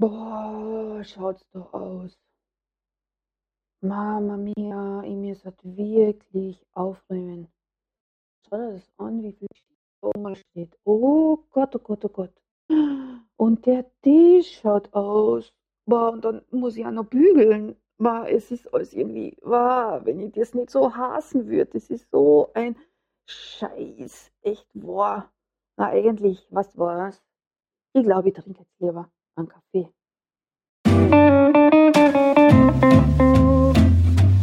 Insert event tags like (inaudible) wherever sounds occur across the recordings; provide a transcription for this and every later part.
Boah, schaut's doch aus. Mama mia, ich muss halt wirklich aufräumen. Schau dir das an, wie viel oben steht. Oh Gott, oh Gott, oh Gott. Und der Tisch schaut aus. Boah, und dann muss ich auch noch bügeln. Boah, es ist alles irgendwie, boah, wenn ich das nicht so hassen würde, das ist so ein Scheiß. Echt, boah. Na, eigentlich, was war's? Ich glaube, ich trinke jetzt lieber einen Kaffee.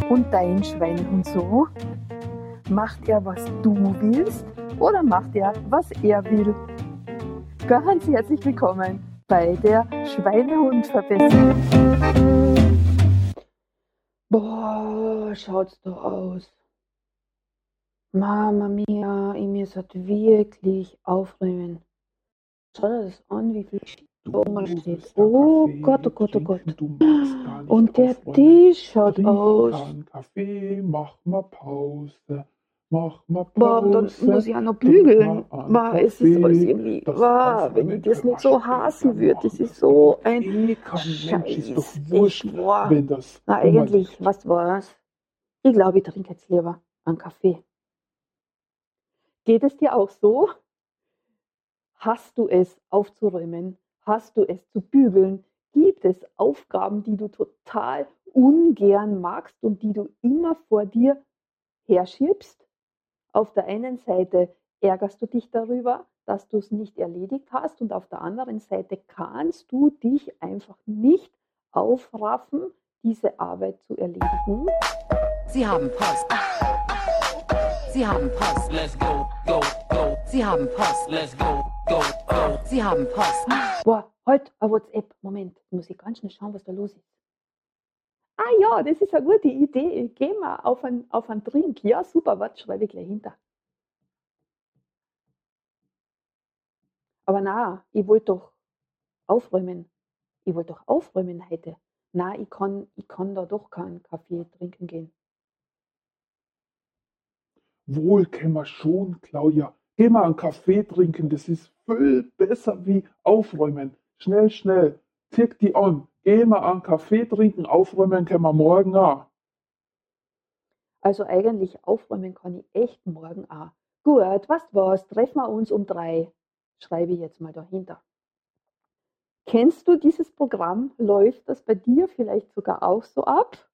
Und dein Schweinehund so? Macht er, was du willst oder macht er, was er will? Ganz herzlich willkommen bei der Schweinehundverbesserung. Boah, schaut's doch aus. Mama mia, ich muss halt wirklich aufräumen. Schau dir das an, wie viel da oben steht. Oh Gott, oh Gott, oh Gott. Und der Tisch schaut aus. Kaffee, mach mal Pause. Mach mal Pause. Boah, dann muss ich auch noch bügeln. Es ist alles irgendwie, boah, wenn ich das nicht so hassen würde, das ist so ein Scheiß. Ist doch wurscht, Echt, boah. wenn das Na, eigentlich, was war's? Ich glaube, ich trinke jetzt lieber einen Kaffee. Geht es dir auch so? Hast du es aufzuräumen? Hast du es zu bügeln? Gibt es Aufgaben, die du total ungern magst und die du immer vor dir herschiebst? Auf der einen Seite ärgerst du dich darüber, dass du es nicht erledigt hast und auf der anderen Seite kannst du dich einfach nicht aufraffen, diese Arbeit zu erledigen. Sie haben Post. Sie haben Post. Let's go, go, go. Sie haben Post. Let's go. Sie haben Post. Boah, halt, ein WhatsApp. Moment, muss ich ganz schnell schauen, was da los ist. Ah ja, das ist eine gute Idee. Gehen wir auf einen, auf einen Drink. Ja, super, warte, schreibe ich gleich hinter. Aber na, ich wollte doch aufräumen. Ich wollte doch aufräumen heute. Na, ich kann, ich kann da doch keinen Kaffee trinken gehen. Wohl können wir schon, Claudia. Geh mal einen Kaffee trinken, das ist viel besser wie aufräumen. Schnell, schnell, zieh die an. Geh mal einen Kaffee trinken, aufräumen können wir morgen auch. Also eigentlich aufräumen kann ich echt morgen auch. Gut, was war's? Treffen wir uns um drei. Schreibe ich jetzt mal dahinter. Kennst du dieses Programm? Läuft das bei dir vielleicht sogar auch so ab?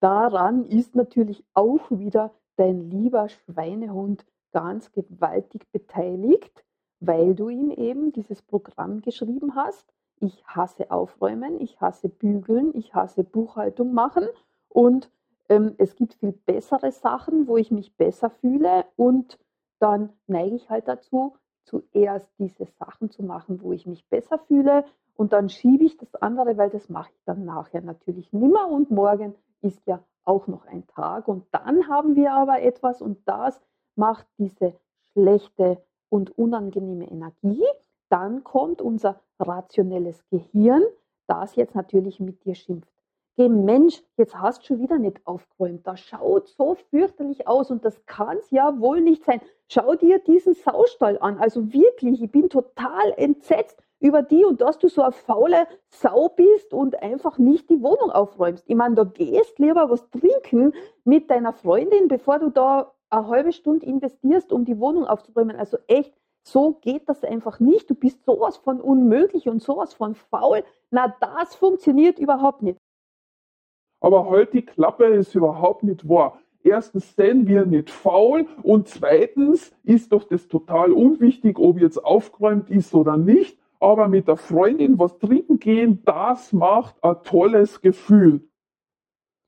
Daran ist natürlich auch wieder dein lieber Schweinehund ganz gewaltig beteiligt, weil du ihm eben dieses Programm geschrieben hast. Ich hasse Aufräumen, ich hasse Bügeln, ich hasse Buchhaltung machen. Und ähm, es gibt viel bessere Sachen, wo ich mich besser fühle. Und dann neige ich halt dazu, zuerst diese Sachen zu machen, wo ich mich besser fühle. Und dann schiebe ich das andere, weil das mache ich dann nachher natürlich nimmer. Und morgen ist ja auch noch ein Tag. Und dann haben wir aber etwas. Und das macht diese schlechte und unangenehme Energie. Dann kommt unser rationelles Gehirn, das jetzt natürlich mit dir schimpft. Geh Mensch, jetzt hast du schon wieder nicht aufgeräumt. Das schaut so fürchterlich aus und das kann es ja wohl nicht sein. Schau dir diesen Saustall an. Also wirklich, ich bin total entsetzt über die und dass du so eine faule Sau bist und einfach nicht die Wohnung aufräumst. Ich meine, da gehst lieber was trinken mit deiner Freundin, bevor du da eine halbe Stunde investierst, um die Wohnung aufzuräumen. Also echt, so geht das einfach nicht. Du bist sowas von unmöglich und sowas von faul. Na, das funktioniert überhaupt nicht. Aber halt die Klappe ist überhaupt nicht wahr. Erstens sind wir nicht faul und zweitens ist doch das total unwichtig, ob jetzt aufgeräumt ist oder nicht. Aber mit der Freundin was trinken gehen, das macht ein tolles Gefühl.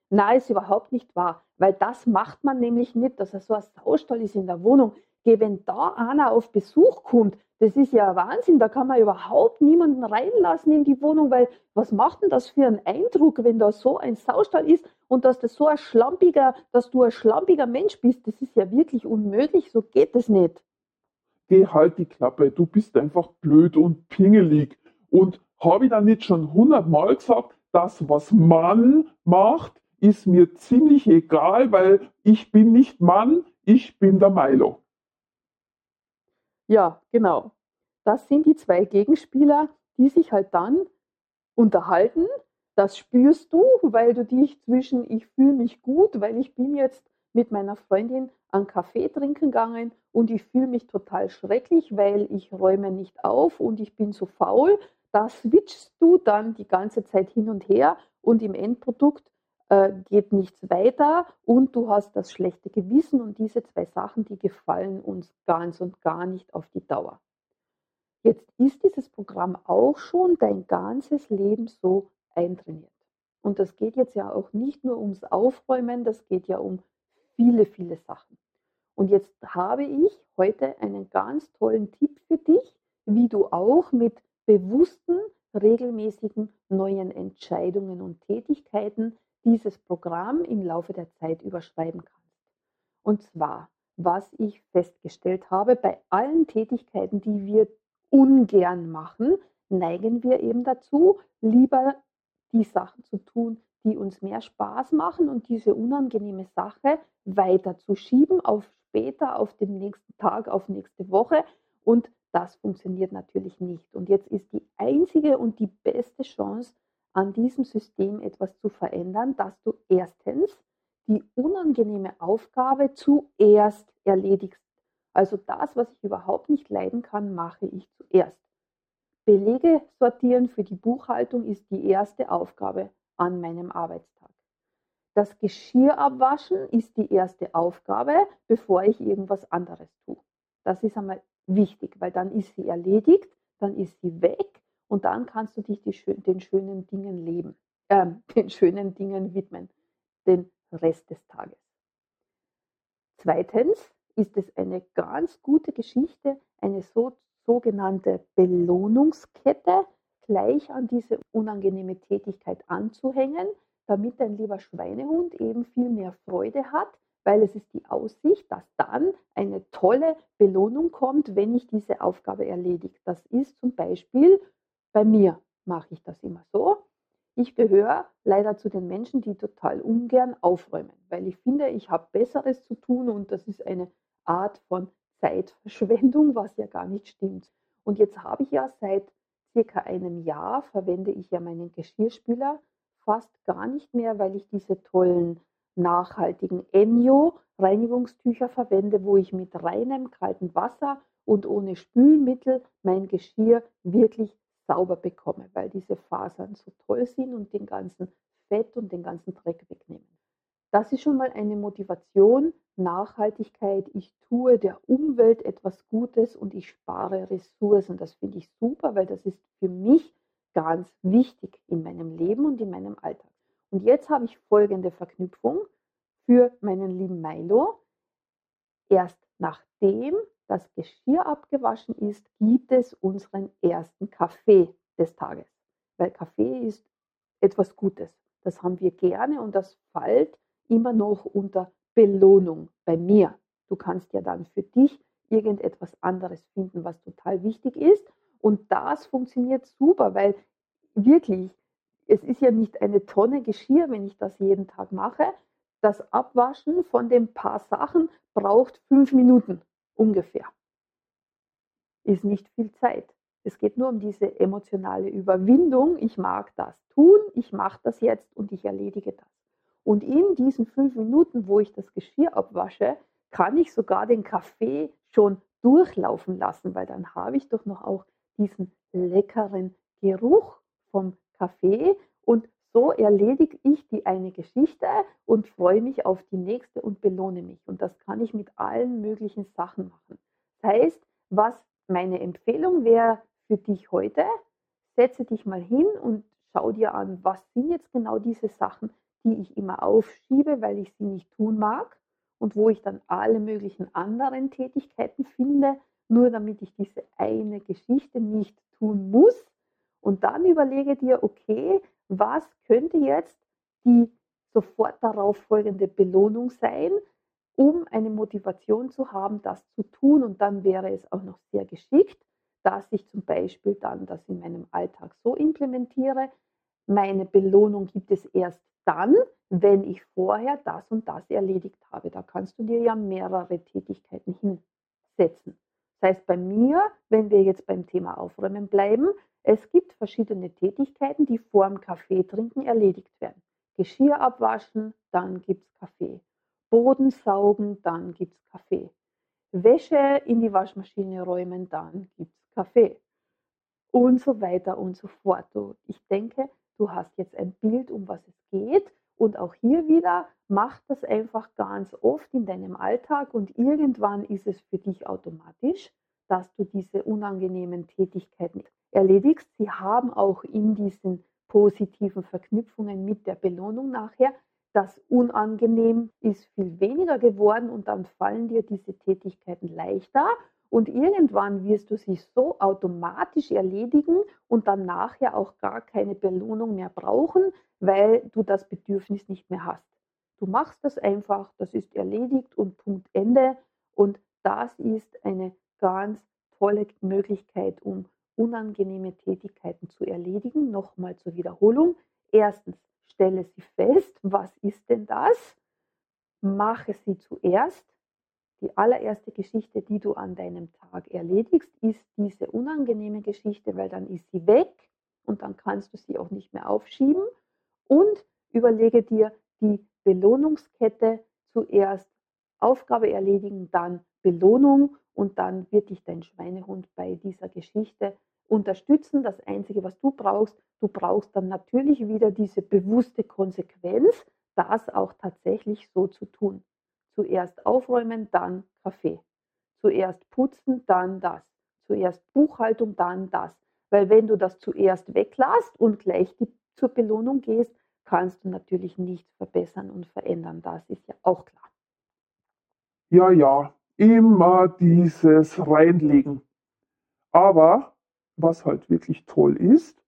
Nein, ist überhaupt nicht wahr, weil das macht man nämlich nicht, dass er so ein Saustall ist in der Wohnung. Geh, wenn da einer auf Besuch kommt, das ist ja Wahnsinn, da kann man überhaupt niemanden reinlassen in die Wohnung, weil was macht denn das für einen Eindruck, wenn da so ein Saustall ist und dass das so ein schlampiger, dass du ein schlampiger Mensch bist, das ist ja wirklich unmöglich, so geht es nicht. Geh halt die Klappe, du bist einfach blöd und pingelig. Und habe ich dann nicht schon hundertmal gesagt, das, was Mann macht, ist mir ziemlich egal, weil ich bin nicht Mann, ich bin der Milo. Ja, genau. Das sind die zwei Gegenspieler, die sich halt dann unterhalten. Das spürst du, weil du dich zwischen ich fühle mich gut, weil ich bin jetzt mit meiner Freundin einen Kaffee trinken gegangen und ich fühle mich total schrecklich, weil ich räume nicht auf und ich bin so faul. Da switchst du dann die ganze Zeit hin und her und im Endprodukt äh, geht nichts weiter und du hast das schlechte Gewissen und diese zwei Sachen, die gefallen uns ganz und gar nicht auf die Dauer. Jetzt ist dieses Programm auch schon dein ganzes Leben so eintrainiert. Und das geht jetzt ja auch nicht nur ums Aufräumen, das geht ja um viele, viele Sachen. Und jetzt habe ich heute einen ganz tollen Tipp für dich, wie du auch mit bewussten, regelmäßigen neuen Entscheidungen und Tätigkeiten dieses Programm im Laufe der Zeit überschreiben kannst. Und zwar, was ich festgestellt habe, bei allen Tätigkeiten, die wir ungern machen, neigen wir eben dazu, lieber die Sachen zu tun, die uns mehr Spaß machen und diese unangenehme Sache weiter zu schieben auf später, auf den nächsten Tag, auf nächste Woche. Und das funktioniert natürlich nicht. Und jetzt ist die einzige und die beste Chance, an diesem System etwas zu verändern, dass du erstens die unangenehme Aufgabe zuerst erledigst. Also das, was ich überhaupt nicht leiden kann, mache ich zuerst. Belege sortieren für die Buchhaltung ist die erste Aufgabe an meinem Arbeitstag. Das Geschirr abwaschen ist die erste Aufgabe, bevor ich irgendwas anderes tue. Das ist einmal wichtig, weil dann ist sie erledigt, dann ist sie weg und dann kannst du dich die, den schönen Dingen leben, äh, (laughs) den schönen Dingen widmen, den Rest des Tages. Zweitens ist es eine ganz gute Geschichte, eine so, sogenannte Belohnungskette gleich an diese unangenehme Tätigkeit anzuhängen, damit dein lieber Schweinehund eben viel mehr Freude hat, weil es ist die Aussicht, dass dann eine tolle Belohnung kommt, wenn ich diese Aufgabe erledige. Das ist zum Beispiel bei mir mache ich das immer so. Ich gehöre leider zu den Menschen, die total ungern aufräumen, weil ich finde, ich habe Besseres zu tun und das ist eine Art von Zeitverschwendung, (laughs) was ja gar nicht stimmt. Und jetzt habe ich ja seit circa einem Jahr verwende ich ja meinen Geschirrspüler fast gar nicht mehr, weil ich diese tollen nachhaltigen Enyo Reinigungstücher verwende, wo ich mit reinem kaltem Wasser und ohne Spülmittel mein Geschirr wirklich sauber bekomme, weil diese Fasern so toll sind und den ganzen Fett und den ganzen Dreck wegnehmen. Das ist schon mal eine Motivation, Nachhaltigkeit. Ich tue der Umwelt etwas Gutes und ich spare Ressourcen. Das finde ich super, weil das ist für mich ganz wichtig in meinem Leben und in meinem Alltag. Und jetzt habe ich folgende Verknüpfung für meinen lieben Milo. Erst nachdem das Geschirr abgewaschen ist, gibt es unseren ersten Kaffee des Tages. Weil Kaffee ist etwas Gutes. Das haben wir gerne und das fällt immer noch unter Belohnung bei mir. Du kannst ja dann für dich irgendetwas anderes finden, was total wichtig ist. Und das funktioniert super, weil wirklich, es ist ja nicht eine Tonne Geschirr, wenn ich das jeden Tag mache. Das Abwaschen von den paar Sachen braucht fünf Minuten ungefähr. Ist nicht viel Zeit. Es geht nur um diese emotionale Überwindung. Ich mag das tun, ich mache das jetzt und ich erledige das. Und in diesen fünf Minuten, wo ich das Geschirr abwasche, kann ich sogar den Kaffee schon durchlaufen lassen, weil dann habe ich doch noch auch diesen leckeren Geruch vom Kaffee und so erledige ich die eine Geschichte und freue mich auf die nächste und belohne mich. Und das kann ich mit allen möglichen Sachen machen. Das heißt, was meine Empfehlung wäre für dich heute, setze dich mal hin und schau dir an, was sind jetzt genau diese Sachen, die ich immer aufschiebe, weil ich sie nicht tun mag und wo ich dann alle möglichen anderen Tätigkeiten finde, nur damit ich diese eine Geschichte nicht tun muss. Und dann überlege dir, okay, was könnte jetzt die sofort darauf folgende Belohnung sein, um eine Motivation zu haben, das zu tun. Und dann wäre es auch noch sehr geschickt, dass ich zum Beispiel dann das in meinem Alltag so implementiere. Meine Belohnung gibt es erst dann, wenn ich vorher das und das erledigt habe. Da kannst du dir ja mehrere Tätigkeiten hinsetzen. Das heißt, bei mir, wenn wir jetzt beim Thema Aufräumen bleiben, Es gibt verschiedene Tätigkeiten, die vor dem Kaffee trinken erledigt werden. Geschirr abwaschen, dann gibt es Kaffee. Boden saugen, dann gibt es Kaffee. Wäsche in die Waschmaschine räumen, dann gibt es Kaffee. Und so weiter und so fort. Ich denke, du hast jetzt ein Bild, um was es geht. Und auch hier wieder, mach das einfach ganz oft in deinem Alltag und irgendwann ist es für dich automatisch, dass du diese unangenehmen Tätigkeiten erledigst. Sie haben auch in diesen positiven Verknüpfungen mit der Belohnung nachher das unangenehm ist viel weniger geworden und dann fallen dir diese Tätigkeiten leichter und irgendwann wirst du sie so automatisch erledigen und dann nachher auch gar keine Belohnung mehr brauchen, weil du das Bedürfnis nicht mehr hast. Du machst das einfach, das ist erledigt und Punkt Ende. Und das ist eine ganz tolle Möglichkeit, um unangenehme Tätigkeiten zu erledigen. Nochmal zur Wiederholung. Erstens, stelle sie fest, was ist denn das? Mache sie zuerst. Die allererste Geschichte, die du an deinem Tag erledigst, ist diese unangenehme Geschichte, weil dann ist sie weg und dann kannst du sie auch nicht mehr aufschieben. Und überlege dir die Belohnungskette zuerst Aufgabe erledigen, dann Belohnung und dann wird dich dein Schweinehund bei dieser Geschichte unterstützen. Das Einzige, was du brauchst, du brauchst dann natürlich wieder diese bewusste Konsequenz, das auch tatsächlich so zu tun. Zuerst aufräumen, dann Kaffee. Zuerst putzen, dann das. Zuerst Buchhaltung, dann das. Weil wenn du das zuerst weglässt und gleich die, zur Belohnung gehst, kannst du natürlich nichts verbessern und verändern. Das ist ja auch klar. Ja, ja, immer dieses Reinlegen. Aber was halt wirklich toll ist,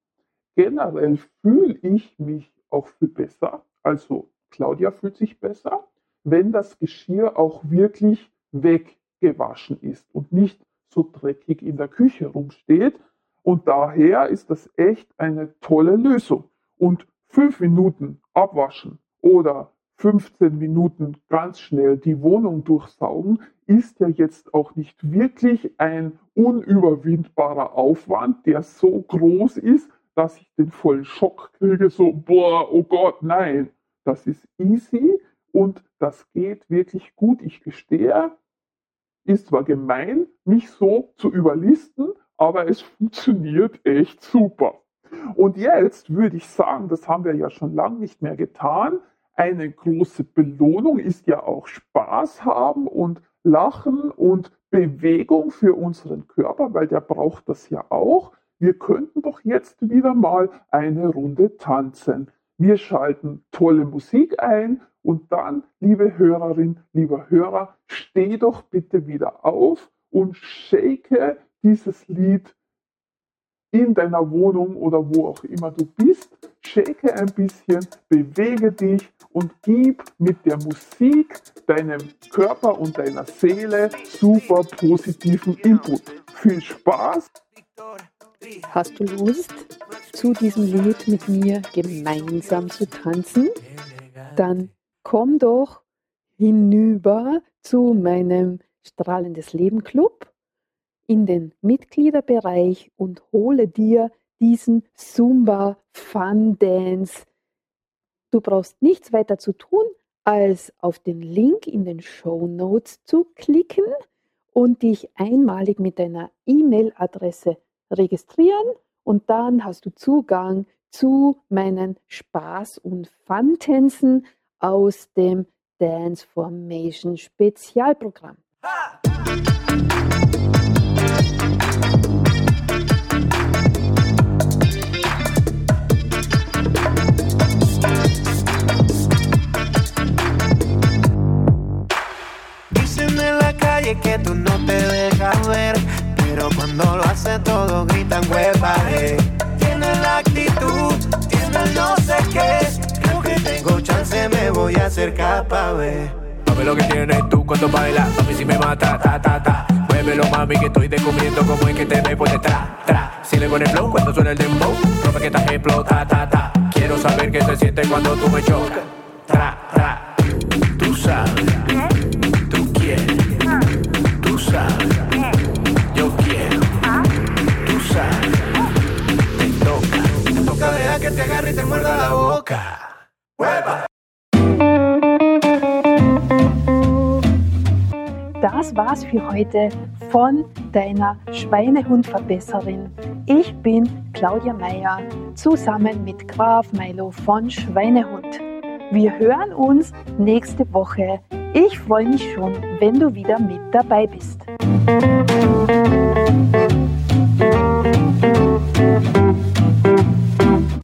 generell fühle ich mich auch viel besser. Also Claudia fühlt sich besser, wenn das Geschirr auch wirklich weggewaschen ist und nicht so dreckig in der Küche rumsteht. Und daher ist das echt eine tolle Lösung. Und fünf Minuten abwaschen oder 15 Minuten ganz schnell die Wohnung durchsaugen, ist ja jetzt auch nicht wirklich ein unüberwindbarer Aufwand, der so groß ist, dass ich den vollen Schock kriege, so, boah, oh Gott, nein. Das ist easy und das geht wirklich gut. Ich gestehe, ist zwar gemein, mich so zu überlisten, aber es funktioniert echt super. Und jetzt würde ich sagen, das haben wir ja schon lange nicht mehr getan, eine große Belohnung ist ja auch Spaß haben und Lachen und Bewegung für unseren Körper, weil der braucht das ja auch. Wir könnten doch jetzt wieder mal eine Runde tanzen. Wir schalten tolle Musik ein und dann, liebe Hörerin, lieber Hörer, steh doch bitte wieder auf und shake dieses Lied in deiner Wohnung oder wo auch immer du bist. Shake ein bisschen, bewege dich und gib mit der Musik deinem Körper und deiner Seele super positiven Input. Viel Spaß! Hast du Lust, zu diesem Lied mit mir gemeinsam zu tanzen? Dann komm doch hinüber zu meinem Strahlendes Leben Club in den Mitgliederbereich und hole dir diesen Zumba Fun Dance. Du brauchst nichts weiter zu tun, als auf den Link in den Show Notes zu klicken und dich einmalig mit deiner E-Mail-Adresse registrieren und dann hast du Zugang zu meinen Spaß- und Fun-Tänzen aus dem Dance Formation Spezialprogramm. Que tú no te dejas ver, pero cuando lo hace todo gritan hueva. Eh. Tiene la actitud, tiene el no sé qué. Creo que tengo chance, me voy a hacer capa, ve. ver lo que tienes tú cuando bailas, mí si me mata, ta, ta, ta. Muévelo, mami, que estoy descubriendo cómo es que te me pone tra, tra. Si le pones flow cuando suena el dembow, rompe que estás explota, ta, ta. Quiero saber qué se siente cuando tú me chocas, tra, tra. Tú sabes Das war's für heute von deiner Schweinehundverbesserin. Ich bin Claudia Meyer zusammen mit Graf Milo von Schweinehund. Wir hören uns nächste Woche. Ich freue mich schon, wenn du wieder mit dabei bist.